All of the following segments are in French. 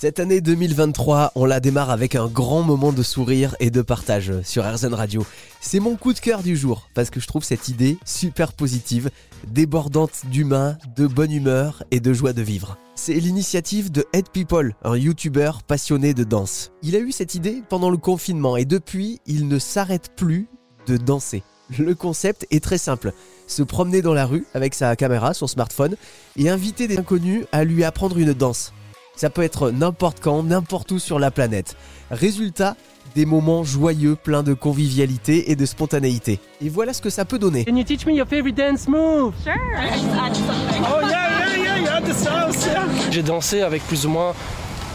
Cette année 2023, on la démarre avec un grand moment de sourire et de partage sur RZN Radio. C'est mon coup de cœur du jour parce que je trouve cette idée super positive, débordante d'humain, de bonne humeur et de joie de vivre. C'est l'initiative de Head People, un YouTuber passionné de danse. Il a eu cette idée pendant le confinement et depuis, il ne s'arrête plus de danser. Le concept est très simple. Se promener dans la rue avec sa caméra, son smartphone, et inviter des inconnus à lui apprendre une danse. Ça peut être n'importe quand, n'importe où sur la planète. Résultat, des moments joyeux, pleins de convivialité et de spontanéité. Et voilà ce que ça peut donner. Can you teach me your favorite dance move? Sure. Oh yeah, yeah, yeah, yeah, the sauce, yeah. J'ai dansé avec plus ou moins,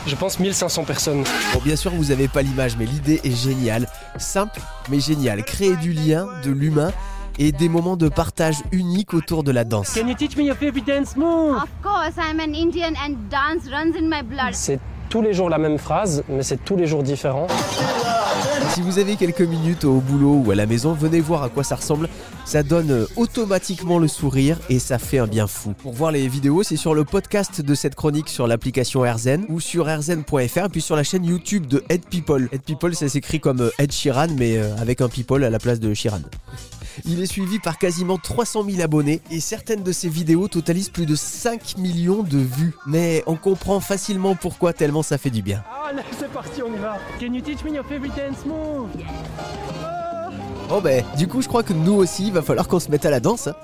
je pense, 1500 personnes. Bon, bien sûr, vous n'avez pas l'image, mais l'idée est géniale. Simple, mais géniale. Créer du lien, de l'humain et des moments de partage uniques autour de la danse. Can you teach me your favorite dance move? Of course, I'm an Indian and dance runs in my blood. C'est tous les jours la même phrase, mais c'est tous les jours différent. Si vous avez quelques minutes au boulot ou à la maison, venez voir à quoi ça ressemble. Ça donne euh, automatiquement le sourire et ça fait un bien fou. Pour voir les vidéos, c'est sur le podcast de cette chronique sur l'application RZN ou sur rzn.fr et puis sur la chaîne YouTube de Head People. Head People, ça s'écrit comme euh, Ed Sheeran mais euh, avec un people à la place de Sheeran. Il est suivi par quasiment 300 000 abonnés et certaines de ses vidéos totalisent plus de 5 millions de vues. Mais on comprend facilement pourquoi tellement ça fait du bien. Ah là, c'est parti, on y va. Can you teach me your favorite dance move? Bon ben, du coup je crois que nous aussi, il va falloir qu'on se mette à la danse. hein.